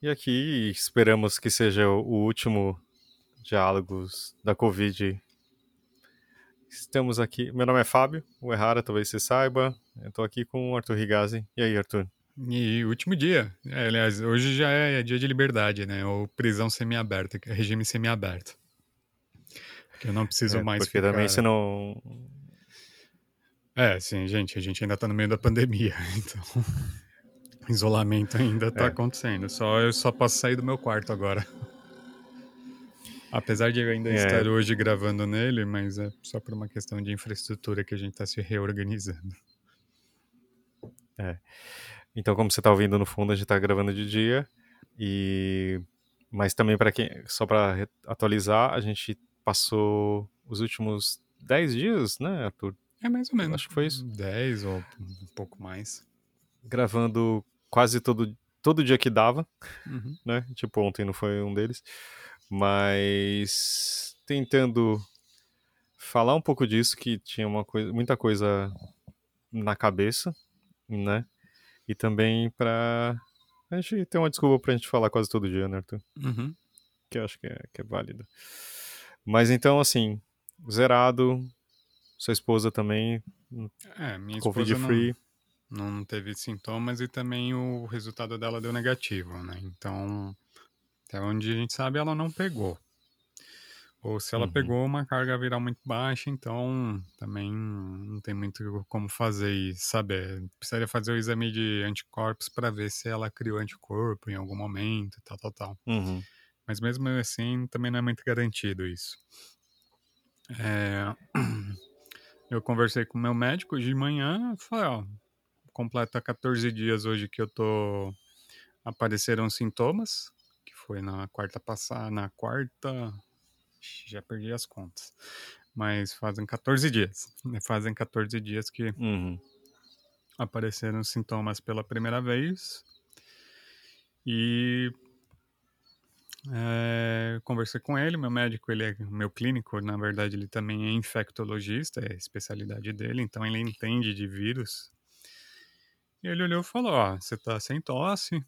E aqui esperamos que seja o último diálogos da Covid. Estamos aqui. Meu nome é Fábio, o Errara, talvez você saiba. Eu tô aqui com o Arthur Rigazzi. E aí, Arthur? E último dia. É, aliás, hoje já é dia de liberdade, né? Ou prisão semiaberta, é regime semiaberto. Porque eu não preciso É, mais porque ficar... também você não. É, sim, gente, a gente ainda tá no meio da pandemia, então... Isolamento ainda tá É. acontecendo. Só eu só posso sair do meu quarto agora. Apesar de eu ainda É. estar hoje gravando nele, mas é só por uma questão de infraestrutura que a gente tá se reorganizando. Então, como você tá ouvindo no fundo, a gente tá gravando de dia. E. Mas também para quem. Só para atualizar, a gente passou os últimos 10 dias, né, Arthur? É mais ou menos. Acho que foi isso. 10 ou um pouco mais. Gravando quase todo, todo dia que dava. Uhum. né? Tipo, ontem não foi um deles. Mas tentando falar um pouco disso, que tinha uma coisa, muita coisa na cabeça, né? E também pra a gente ter uma desculpa pra gente falar quase todo dia, né, Arthur? Uhum. Que eu acho que é, que é válido. Mas então, assim, zerado, sua esposa também, É, minha Covid esposa não, free. Não teve sintomas e também o resultado dela deu negativo, né? Então, até onde a gente sabe, ela não pegou. Ou se ela Uhum. pegou, uma carga viral muito baixa, então também não tem muito como fazer e saber. Precisaria fazer o exame de anticorpos para ver se ela criou anticorpo em algum momento, tal, tal, tal. Uhum. Mas mesmo assim, também não é muito garantido isso. É, Eu conversei com o meu médico de manhã, falei, ó, completa 14 dias hoje que eu tô... Apareceram sintomas, que foi na quarta passada, na quarta... Já perdi as contas. Mas fazem 14 dias. Fazem 14 dias que Uhum. apareceram sintomas pela primeira vez. E é, conversei com ele, meu médico, ele é meu clínico, na verdade ele também é infectologista, é a especialidade dele, então ele entende de vírus. E ele olhou e falou, ó, você tá sem tosse,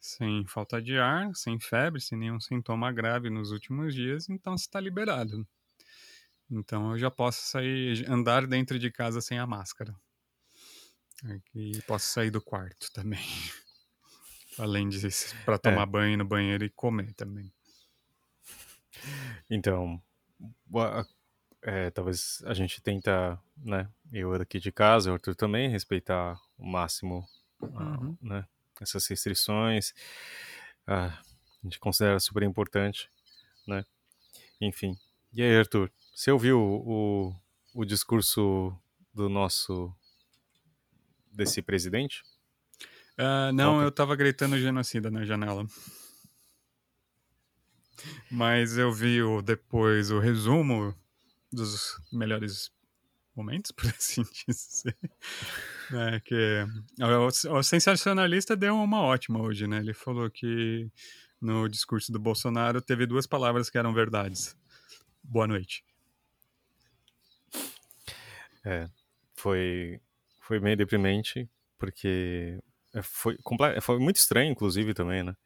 sem falta de ar, sem febre, sem nenhum sintoma grave nos últimos dias, então você tá liberado. Então eu já posso sair, andar dentro de casa sem a máscara. E posso sair do quarto também. Além de para tomar banho no banheiro e comer também. Então, é, talvez a gente tenta, né, eu aqui de casa, o Arthur também, respeitar o máximo ah, Uhum. né, essas restrições. Ah, a gente considera super importante, né? Enfim. E aí, Arthur, você ouviu o, o, discurso do nosso desse presidente? Ah, não, Ontem. eu tava gritando genocida na janela. Mas eu vi o, depois o resumo dos melhores momentos, por assim dizer. É, que o, o sensacionalista deu uma ótima hoje, né? Ele falou que no discurso do Bolsonaro teve duas palavras que eram verdades. Boa noite. É, foi, foi meio deprimente, porque foi, foi muito estranho, inclusive, também, né?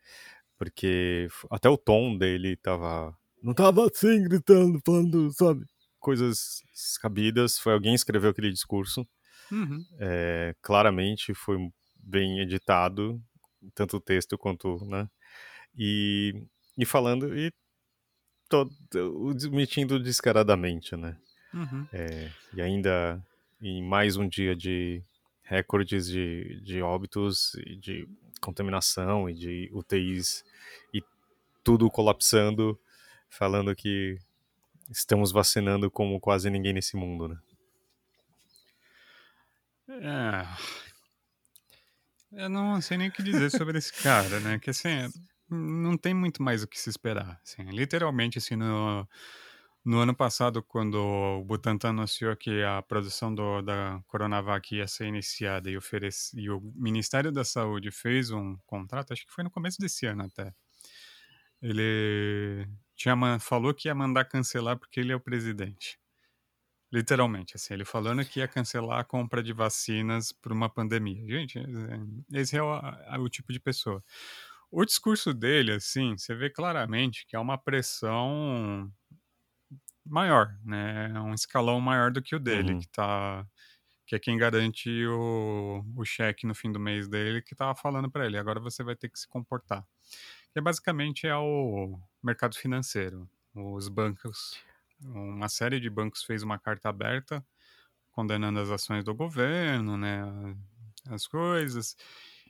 Porque até o tom dele tava. Não tava assim, gritando, falando, sabe? Coisas descabidas. Foi alguém que escreveu aquele discurso. Uhum. É, claramente foi bem editado, tanto o texto quanto, né? E, e falando e todo, mentindo descaradamente, né? Uhum. É, e ainda em mais um dia de recordes de, de óbitos, de contaminação e de UTIs e tudo colapsando, falando que estamos vacinando como quase ninguém nesse mundo, né? É. Eu não sei nem o que dizer sobre esse cara, né? Que assim, não tem muito mais o que se esperar. Assim, literalmente, assim, no, no ano passado, quando o Butantan anunciou que a produção do, da Coronavac ia ser iniciada e, oferece, e o Ministério da Saúde fez um contrato, acho que foi no começo desse ano até. Ele tinha, falou que ia mandar cancelar porque ele é o presidente. Literalmente, assim, ele falando que ia cancelar a compra de vacinas por uma pandemia. Gente, é- esse é o, é o tipo de pessoa. O discurso dele, assim, você vê claramente que é uma pressão maior, né? É um escalão maior do que o dele, Uhum. que tá que é quem garante o, o cheque no fim do mês dele, que tava falando para ele, agora você vai ter que se comportar. Que basicamente é o mercado financeiro. Os bancos, uma série de bancos fez uma carta aberta condenando as ações do governo, né, as coisas.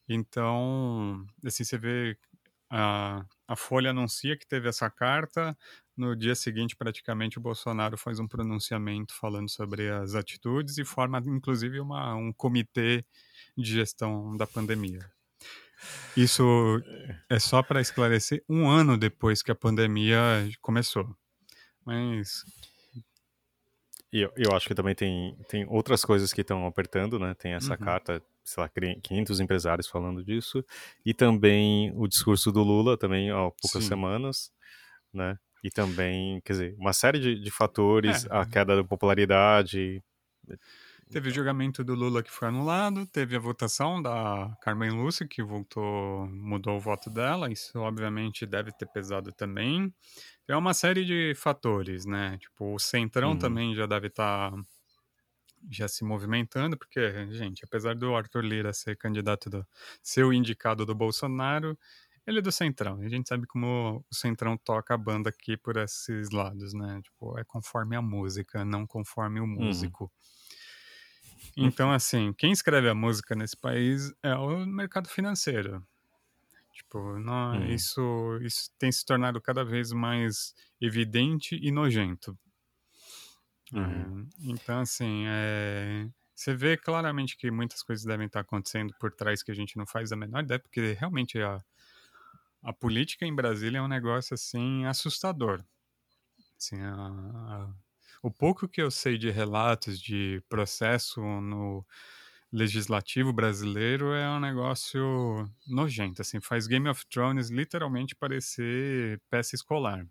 Então, assim, você vê a, a Folha anuncia que teve essa carta, no dia seguinte, praticamente, o Bolsonaro faz um pronunciamento falando sobre as atitudes e forma, inclusive, uma, um comitê de gestão da pandemia. Isso é só para esclarecer um ano depois que a pandemia começou. Mas. E eu, eu acho que também tem, tem outras coisas que estão apertando, né? Tem essa Uhum. carta, sei lá, 500 empresários falando disso. E também o discurso do Lula, também há poucas Sim. semanas, né? E também, quer dizer, uma série de, de fatores, É. a queda da popularidade. Teve o julgamento do Lula que foi anulado, teve a votação da Carmen Lúcia, que voltou, mudou o voto dela, isso obviamente deve ter pesado também. É uma série de fatores, né? Tipo, o Centrão Uhum. também já deve estar já se movimentando, porque, gente, apesar do Arthur Lira ser candidato do ser o indicado do Bolsonaro, ele é do Centrão. E a gente sabe como o Centrão toca a banda aqui por esses lados, né? Tipo, é conforme a música, não conforme o músico. Então, assim, quem escreve a música nesse país é o mercado financeiro. Tipo, não, Uhum. isso, isso tem se tornado cada vez mais evidente e nojento. Uhum. É, então, assim, é, você vê claramente que muitas coisas devem estar acontecendo por trás que a gente não faz a menor ideia, porque realmente a, a política em Brasília é um negócio, assim, assustador. Assim, a, a, o pouco que eu sei de relatos de processo no legislativo brasileiro é um negócio nojento, assim, faz Game of Thrones literalmente parecer peça escolar.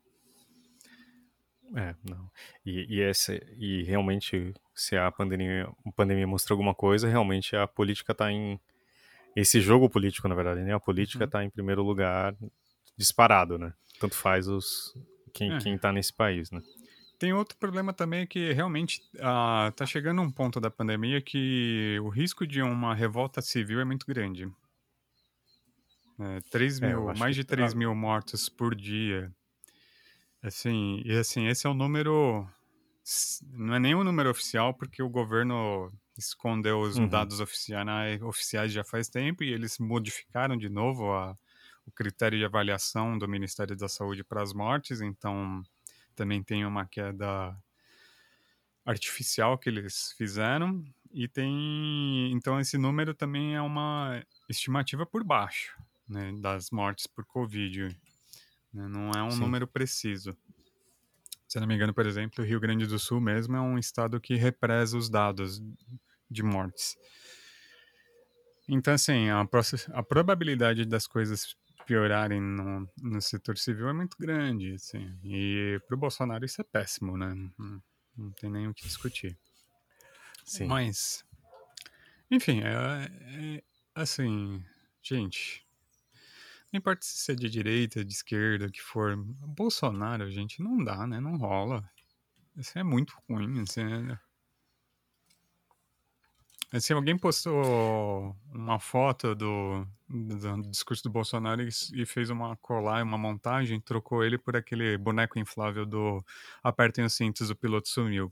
É, não. E, e, essa, e realmente, se a pandemia, a pandemia mostrou alguma coisa, realmente a política está em. Esse jogo político, na verdade, né? A política está Uhum. em primeiro lugar, disparado, né? Tanto faz os quem, É. quem tá nesse país, né? Tem outro problema também que realmente ah, tá chegando um ponto da pandemia que o risco de uma revolta civil é muito grande. É, 3 É, mil, acho mais de 3 tá- mil mortos por dia. Assim, e assim, esse é o número. s- Não é nem o número oficial, porque o governo escondeu os Uhum. dados oficiais, oficiais já faz tempo e eles modificaram de novo a- o critério de avaliação do Ministério da Saúde para as mortes, então também tem uma queda artificial que eles fizeram e tem então esse número também é uma estimativa por baixo né, das mortes por covid né, não é um Sim. número preciso se não me engano por exemplo o Rio Grande do Sul mesmo é um estado que represa os dados de mortes então assim a, a probabilidade das coisas piorarem no, no setor civil é muito grande assim e para o Bolsonaro isso é péssimo né Não- tem nem o que discutir Sim. mas, enfim, é, é- assim, gente, não importa se é de direita, de esquerda, o que for, Bolsonaro, gente, não dá, né? Não rola. Isso é muito ruim, assim, né? Assim, alguém postou uma foto do, do discurso do Bolsonaro e, fez uma colar, uma montagem, trocou ele por aquele boneco inflável do apertem os cintos, o piloto sumiu.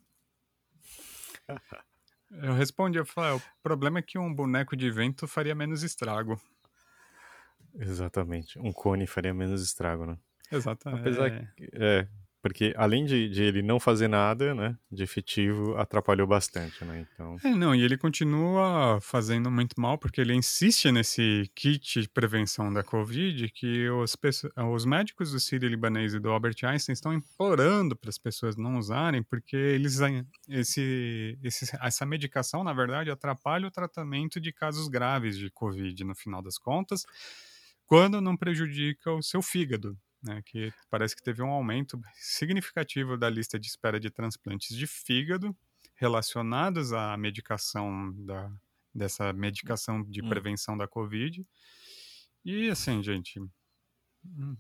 Eu respondi, eu falei, "Ah, o problema é que um boneco de vento faria menos estrago. Exatamente. Um cone faria menos estrago, né? Exato. Apesar é... que. É, porque além de, de ele não fazer nada, né? De efetivo, atrapalhou bastante, né? Então. é, não, e ele continua fazendo muito mal, porque ele insiste nesse kit de prevenção da Covid, que os, os médicos do Sírio Libanês e do Albert Einstein estão implorando para as pessoas não usarem, porque eles esse, esse, essa medicação, na verdade, atrapalha o tratamento de casos graves de Covid, no final das contas, quando não prejudica o seu fígado. Né, que parece que teve um aumento significativo da lista de espera de transplantes de fígado relacionados à medicação da, dessa medicação de Hum. prevenção da Covid. E assim, gente, Hum.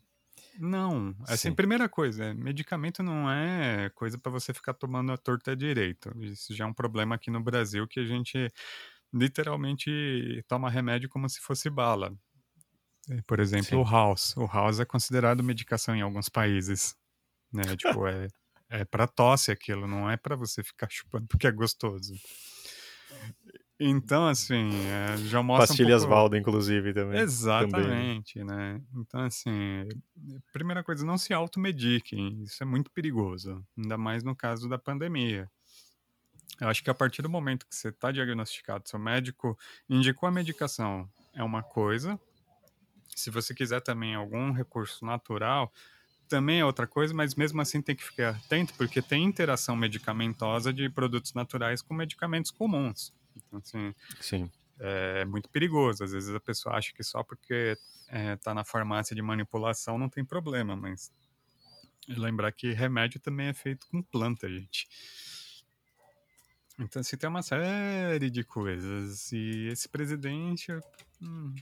Não, assim, Sim. primeira coisa, medicamento não é coisa para você ficar tomando a torta direito. Isso já é um problema aqui no Brasil que a gente literalmente toma remédio como se fosse bala. É, por exemplo, Sim. o house. O house é considerado medicação em alguns países, né? Tipo, é, é para tosse aquilo, não é para você ficar chupando porque é gostoso. Então, assim, é, já mostra Pastilhas um pouco... Valda, inclusive, também. Exatamente, também, né? Então, assim, primeira coisa, não se automediquem. Isso é muito perigoso, ainda mais no caso da pandemia. Eu acho que a partir do momento que você está diagnosticado, seu médico indicou a medicação, é uma coisa. Se você quiser também algum recurso natural, também é outra coisa, mas mesmo assim tem que ficar atento, porque tem interação medicamentosa de produtos naturais com medicamentos comuns. Então, assim, Sim. é muito perigoso. Às vezes a pessoa acha que só porque está na farmácia de manipulação não tem problema, mas lembrar que remédio também é feito com planta, gente. Então, assim, tem uma série de coisas. E esse presidente. Hum,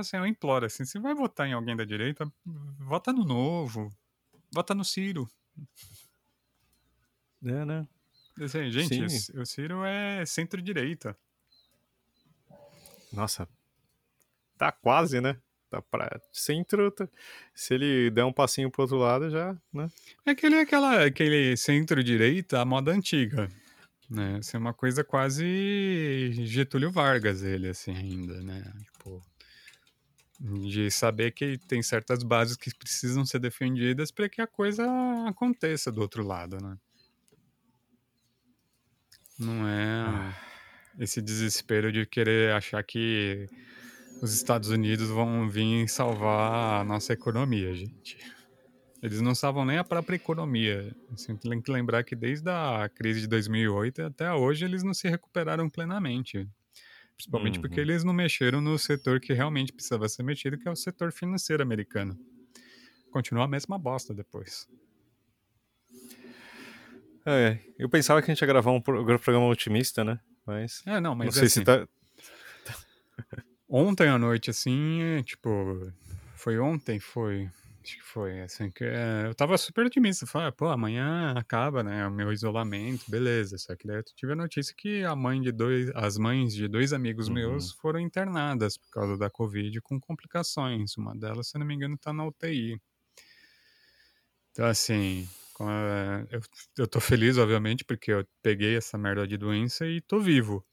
assim, eu imploro, assim, se vai votar em alguém da direita, vota no novo. Vota no Ciro. É, né? Assim, gente, Sim. o Ciro é centro-direita. Nossa. Tá quase, né? Tá pra centro. Tá... Se ele der um passinho pro outro lado, já, né? É aquele, aquela, aquele centro-direita, a moda antiga. Né? Assim, uma coisa quase Getúlio Vargas, ele, assim, ainda, né? Tipo, de saber que tem certas bases que precisam ser defendidas para que a coisa aconteça do outro lado, né? Não é ah. esse desespero de querer achar que os Estados Unidos vão vir salvar a nossa economia, gente. Eles não salvam nem a própria economia. Assim, tem que lembrar que desde a crise de 2008 até hoje eles não se recuperaram plenamente. Principalmente uhum. porque eles não mexeram no setor que realmente precisava ser mexido, que é o setor financeiro americano. Continua a mesma bosta depois. É, eu pensava que a gente ia gravar um programa otimista, né? Mas. É, não, mas não sei assim, se tá. Ontem à noite, assim, tipo. Foi ontem? Foi. Acho que foi, assim, que é, eu tava super otimista. Falei, pô, amanhã acaba, né, o meu isolamento, beleza. Só que daí eu tive a notícia que a mãe de dois, as mães de dois amigos Uhum. meus foram internadas por causa da Covid com complicações. Uma delas, se não me engano, tá na UTI. Então, assim, com a- eu, eu tô feliz, obviamente, porque eu peguei essa merda de doença e tô vivo.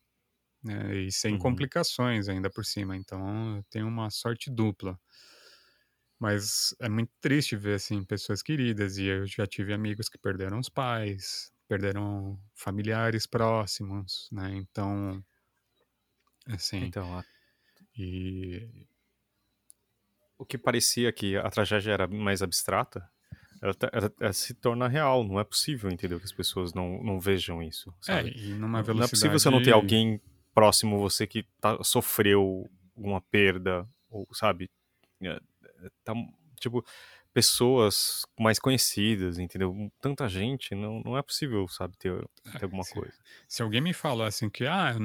Né, e sem Uhum. complicações ainda por cima. Então, eu tenho uma sorte dupla. Mas é muito triste ver, assim, pessoas queridas. E eu já tive amigos que perderam os pais, perderam familiares próximos, né? Então, assim, Então, a- e o que parecia que a tragédia era mais abstrata, ela, tá- ela- ela se torna real. Não é possível, entendeu? Que as pessoas não, não vejam isso. é, Sabe? e numa velocidade... Não é possível você não ter alguém próximo você que tá, sofreu alguma perda, ou sabe? É, é, tá, tipo, pessoas mais conhecidas, entendeu? Tanta gente, não, não é possível, sabe, ter, ter alguma se- coisa. Se alguém me falar assim que, ah,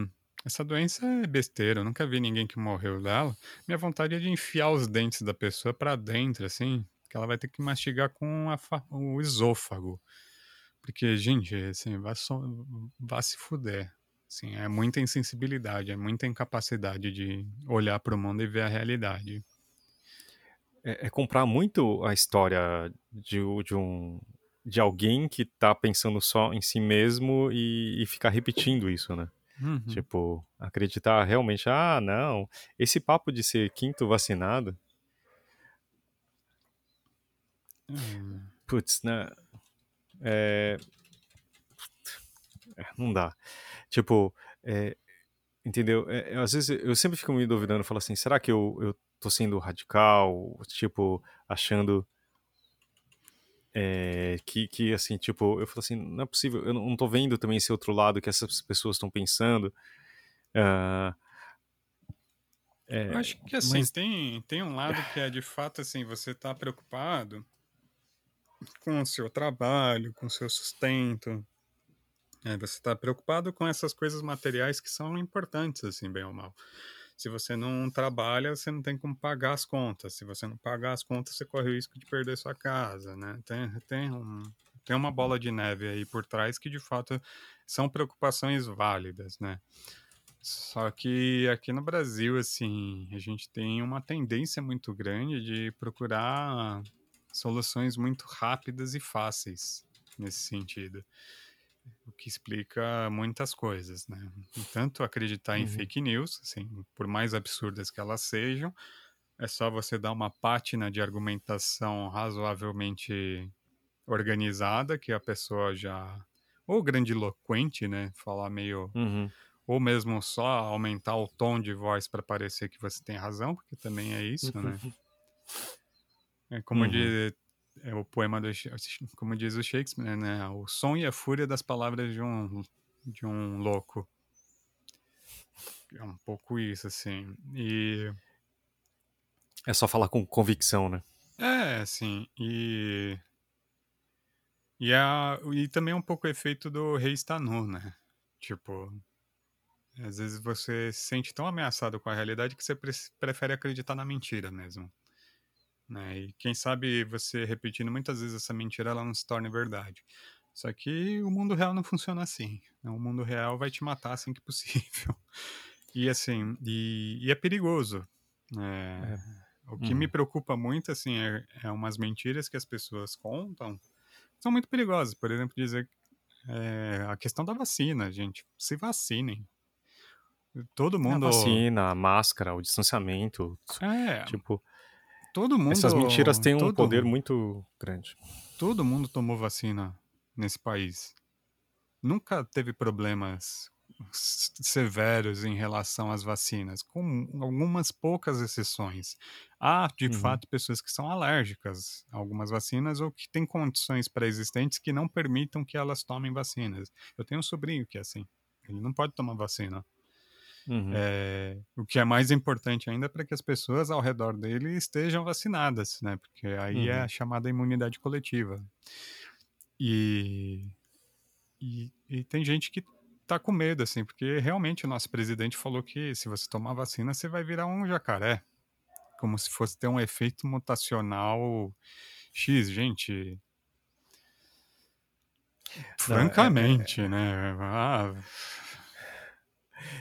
essa doença é besteira, eu nunca vi ninguém que morreu dela, minha vontade é de enfiar os dentes da pessoa pra dentro, assim, que ela vai ter que mastigar com fa- o esôfago. Porque, gente, assim, vai, só, vai se fuder. Assim, é muita insensibilidade, é muita incapacidade de olhar pro mundo e ver a realidade. É, é comprar muito a história de, de um de alguém que tá pensando só em si mesmo e, e ficar repetindo isso, né? Uhum. Tipo, acreditar realmente, ah, não, esse papo de ser quinto vacinado, Hum. putz, né? É... é, Não dá. Tipo, é, entendeu? É, às vezes eu sempre fico me duvidando, falo assim, será que eu, eu tô sendo radical? Tipo, achando é, que, que, assim, tipo, eu falo assim, não é possível, eu não, não tô vendo também esse outro lado que essas pessoas estão pensando. Ah, é, Eu acho que assim, mas- tem, tem um lado que é de fato assim, você tá preocupado com o seu trabalho, com o seu sustento. É, você tá preocupado com essas coisas materiais que são importantes, assim, bem ou mal. Se você não trabalha, você não tem como pagar as contas. Se você não pagar as contas, você corre o risco de perder sua casa, né? Tem, tem, um, tem uma bola de neve aí por trás que, de fato, são preocupações válidas, né? Só que aqui no Brasil, assim, a gente tem uma tendência muito grande de procurar soluções muito rápidas e fáceis nesse sentido. O que explica muitas coisas, né? Tanto acreditar uhum. em fake news, assim, por mais absurdas que elas sejam, é só você dar uma pátina de argumentação razoavelmente organizada, que a pessoa já. Ou grandiloquente, né? Falar meio. Uhum ou mesmo só aumentar o tom de voz para parecer que você tem razão, porque também é isso, né? É como uhum. diz é o poema do como diz o Shakespeare, né? O som e a fúria das palavras de um de um louco. É um pouco isso, assim. E é só falar com convicção, né? É, assim, e e, a, e também um pouco o efeito do rei está nu, né? Tipo, às vezes você se sente tão ameaçado com a realidade que você pre prefere acreditar na mentira mesmo. Né? E quem sabe você repetindo muitas vezes essa mentira, ela não se torne verdade. Só que o mundo real não funciona assim. Né? O mundo real vai te matar assim que possível. E assim, e, e é perigoso. Né? É. O que uhum. me preocupa muito, assim, é, é umas mentiras que as pessoas contam são muito perigosas. Por exemplo, dizer é, a questão da vacina, gente. Se vacinem. Todo mundo. A vacina, a máscara, o distanciamento. É. Tipo. Todo mundo. Essas mentiras têm um poder muito grande. Todo mundo tomou vacina nesse país. Nunca teve problemas severos em relação às vacinas, com algumas poucas exceções. Há, de uhum. fato, pessoas que são alérgicas a algumas vacinas ou que têm condições pré-existentes que não permitam que elas tomem vacinas. Eu tenho um sobrinho que é assim. Ele não pode tomar vacina. Uhum. É, o que é mais importante ainda é para que as pessoas ao redor dele estejam vacinadas, né? Porque aí uhum. é a chamada imunidade coletiva. E, e, e, tem gente que tá com medo, assim, porque realmente o nosso presidente falou que se você tomar vacina, você vai virar um jacaré. Como se fosse ter um efeito mutacional X, gente. Francamente, Não, é, é... né? Ah,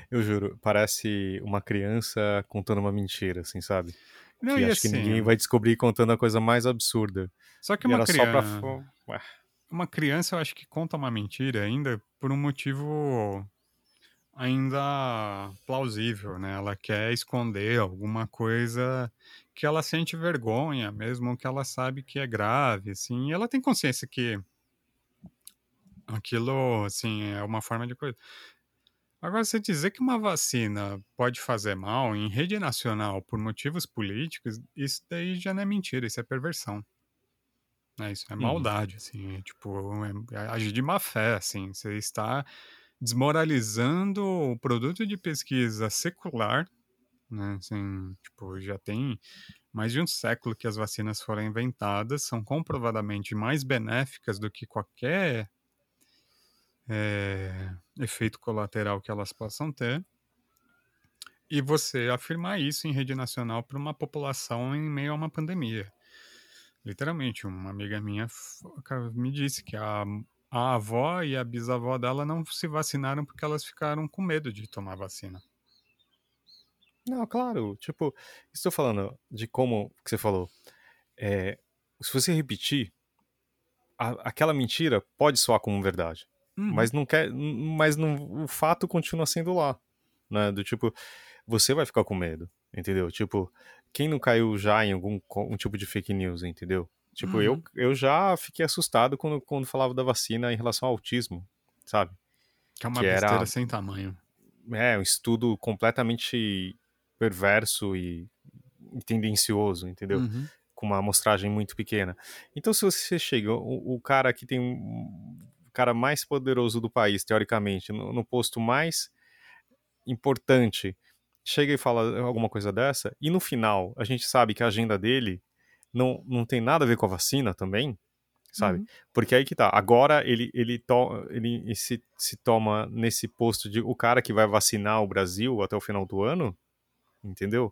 eu juro, parece uma criança contando uma mentira, assim, sabe? Não, que acho assim, que ninguém vai descobrir contando a coisa mais absurda. Só que uma criança. Pra... Uma criança, eu acho que conta uma mentira ainda por um motivo ainda plausível, né? Ela quer esconder alguma coisa que ela sente vergonha, mesmo que ela sabe que é grave, assim. E ela tem consciência que aquilo, assim, é uma forma de coisa. Agora, você dizer que uma vacina pode fazer mal em rede nacional por motivos políticos, isso daí já não é mentira, isso é perversão. É, isso é maldade, uhum. assim, é, tipo, é, é agir de má fé, assim, você está desmoralizando o produto de pesquisa secular, né, assim, tipo, já tem mais de um século que as vacinas foram inventadas, são comprovadamente mais benéficas do que qualquer é, efeito colateral que elas possam ter, e você afirmar isso em rede nacional para uma população em meio a uma pandemia. Literalmente, uma amiga minha me disse que a, a avó e a bisavó dela não se vacinaram porque elas ficaram com medo de tomar vacina. Não, claro, tipo, estou falando de como que você falou. É, se você repetir, a, aquela mentira pode soar como verdade. Uhum. Mas não quer. Mas não, o fato continua sendo lá. Né? Do tipo, você vai ficar com medo, entendeu? Tipo, quem não caiu já em algum um tipo de fake news, entendeu? Tipo, uhum. eu, eu já fiquei assustado quando, quando falava da vacina em relação ao autismo, sabe? Que é uma que besteira era, sem tamanho. É, um estudo completamente perverso e, e tendencioso, entendeu? Uhum. Com uma amostragem muito pequena. Então, se você chega, o, o cara que tem cara mais poderoso do país, teoricamente, no, no posto mais importante, chega e fala alguma coisa dessa, e no final a gente sabe que a agenda dele não, não tem nada a ver com a vacina também, sabe? Uhum. Porque aí que tá. Agora ele, ele, to, ele se, se toma nesse posto de o cara que vai vacinar o Brasil até o final do ano, entendeu?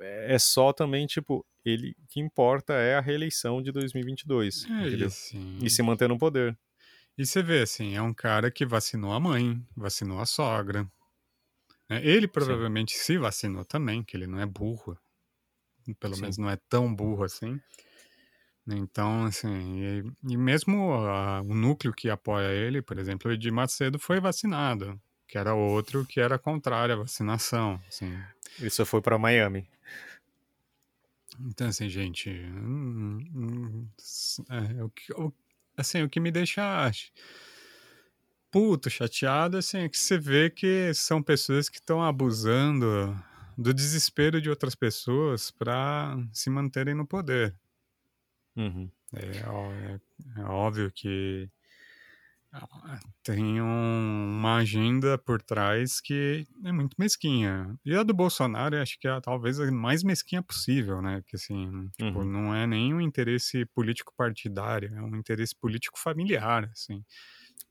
É só também, tipo, ele que importa é a reeleição de 2022, É, E se manter no poder. E você vê, assim, é um cara que vacinou a mãe, vacinou a sogra. né? Ele provavelmente se vacinou também, que ele não é burro. Pelo Sim. menos não é tão burro assim. Então, assim, e, e mesmo a- o núcleo que apoia ele, por exemplo, o Edir Macedo foi vacinado, que era outro que era contrário à vacinação, assim. Ele só foi pra Miami. Então, assim, gente, hum, hum, s- é, o que, o- assim, o que me deixa puto, chateado, assim, é que você vê que são pessoas que estão abusando do desespero de outras pessoas para se manterem no poder. Uhum. É, é- é óbvio que tem um- uma agenda por trás que é muito mesquinha. E a do Bolsonaro, acho que é talvez a mais mesquinha possível, né? Que assim, tipo, Uhum. não é nem um interesse político partidário, é um interesse político familiar, assim.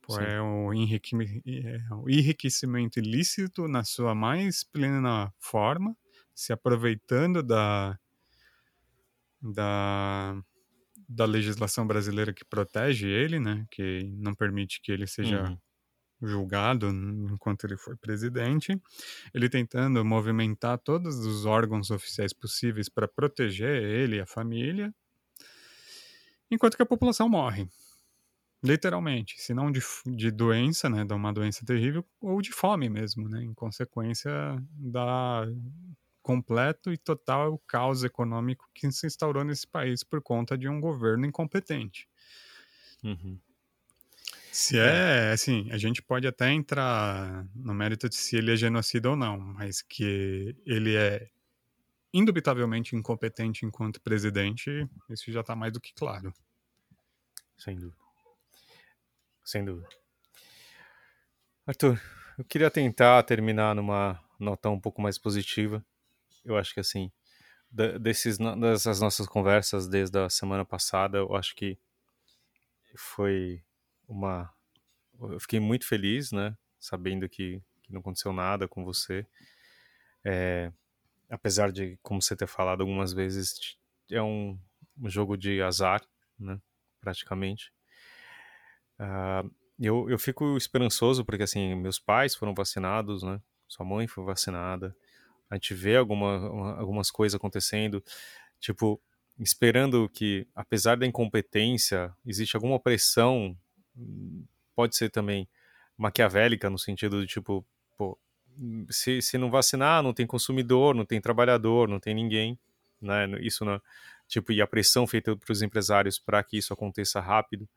Sim. é o, enrique- é o enriquecimento ilícito na sua mais plena forma, se aproveitando da, da, da legislação brasileira que protege ele, né? Que não permite que ele seja Uhum. julgado enquanto ele foi presidente. Ele tentando movimentar todos os órgãos oficiais possíveis para proteger ele e a família, enquanto que a população morre. Literalmente, se não de, de doença, né, de uma doença terrível, ou de fome mesmo, né, em consequência da completo e total caos econômico que se instaurou nesse país por conta de um governo incompetente. Uhum. Se é, assim, a gente pode até entrar no mérito de se ele é genocida ou não, mas que ele é indubitavelmente incompetente enquanto presidente, isso já está mais do que claro. Sem dúvida. Sem dúvida. Arthur, eu queria tentar terminar numa nota um pouco mais positiva. Eu acho que assim, desses, dessas nossas conversas desde a semana passada, eu acho que foi uma. Eu fiquei muito feliz, né? Sabendo que, que não aconteceu nada com você. É, apesar de, como você ter falado algumas vezes, é um, um jogo de azar, né? Praticamente. Ah, eu, eu fico esperançoso porque, assim, meus pais foram vacinados, né? Sua mãe foi vacinada. A gente vê alguma, uma- algumas coisas acontecendo, tipo, esperando que, apesar da incompetência, existe alguma pressão, pode ser também maquiavélica, no sentido de, tipo, pô, se, se não vacinar, não tem consumidor, não tem trabalhador, não tem ninguém, né? Isso não, tipo, e a pressão feita para os empresários para que isso aconteça rápido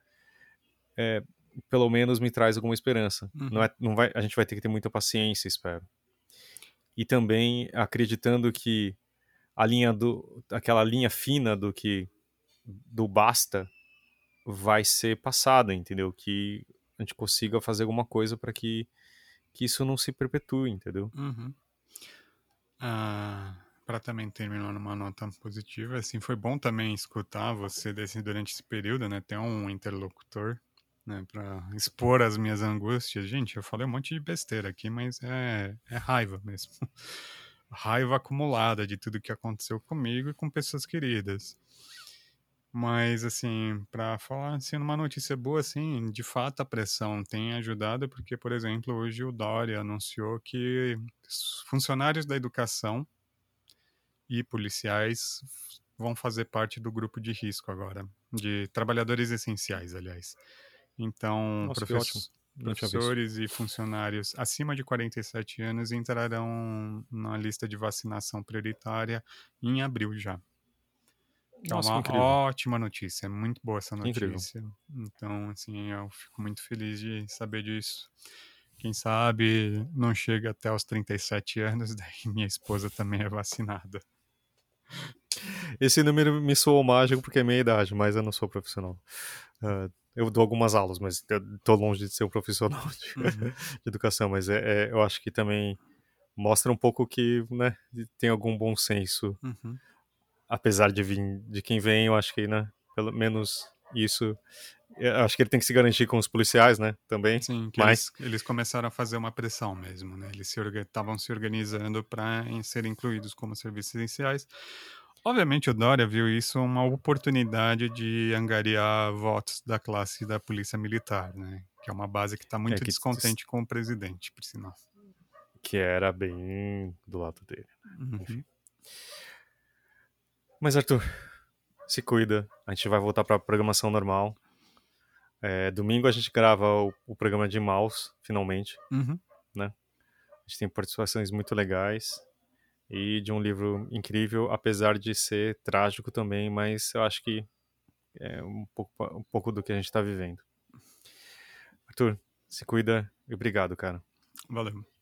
é, pelo menos me traz alguma esperança. Uhum. Não é, não vai, a gente vai ter que ter muita paciência, espero. E também acreditando que a linha do, aquela linha fina do que do basta vai ser passada, entendeu? Que a gente consiga fazer alguma coisa para que que isso não se perpetue, entendeu? Uhum. Ah, para também terminar numa nota positiva, assim, foi bom também escutar você desse, durante esse período, né? Ter um interlocutor, né? Para expor as minhas angústias. Gente, eu falei um monte de besteira aqui, mas é, é raiva mesmo. raiva acumulada de tudo que aconteceu comigo e com pessoas queridas. Mas, assim, para falar assim, numa notícia boa, assim, de fato a pressão tem ajudado, porque, por exemplo, hoje o Dória anunciou que funcionários da educação e policiais vão fazer parte do grupo de risco agora, de trabalhadores essenciais, aliás. Então, Nossa, professor- professores e funcionários acima de 47 anos entrarão na lista de vacinação prioritária em abril já. Que Nossa, é uma incrível. ótima notícia, é muito boa essa notícia. Então, assim, eu fico muito feliz de saber disso. Quem sabe não chega até os 37 anos, daí minha esposa também é vacinada. Esse número me soou mágico porque é minha idade, mas eu não sou profissional. Ah, eu dou algumas aulas, mas tô longe de ser um profissional de, Uhum. de educação. Mas é, é- eu acho que também mostra um pouco que né, tem algum bom senso. Uhum. Apesar de vir de quem vem, eu acho que né, pelo menos isso acho que ele tem que se garantir com os policiais, né? Também. Sim, Mas eles, eles começaram a fazer uma pressão mesmo, né? Eles estavam se, se organizando para ser incluídos como serviços essenciais. Obviamente o Dória viu isso uma oportunidade de angariar votos da classe da polícia militar, né? Que é uma base que está muito É, que- descontente com o presidente, por sinal. que era bem do lado dele. Uhum. Mas, Arthur, se cuida. A gente vai voltar pra programação normal. É, domingo a gente grava o, o programa de Maus, finalmente. Uhum. A gente tem participações muito legais e de um livro incrível, apesar de ser trágico também, mas eu acho que é um pouco, um pouco do que a gente está vivendo. Arthur, se cuida e obrigado, cara. Valeu.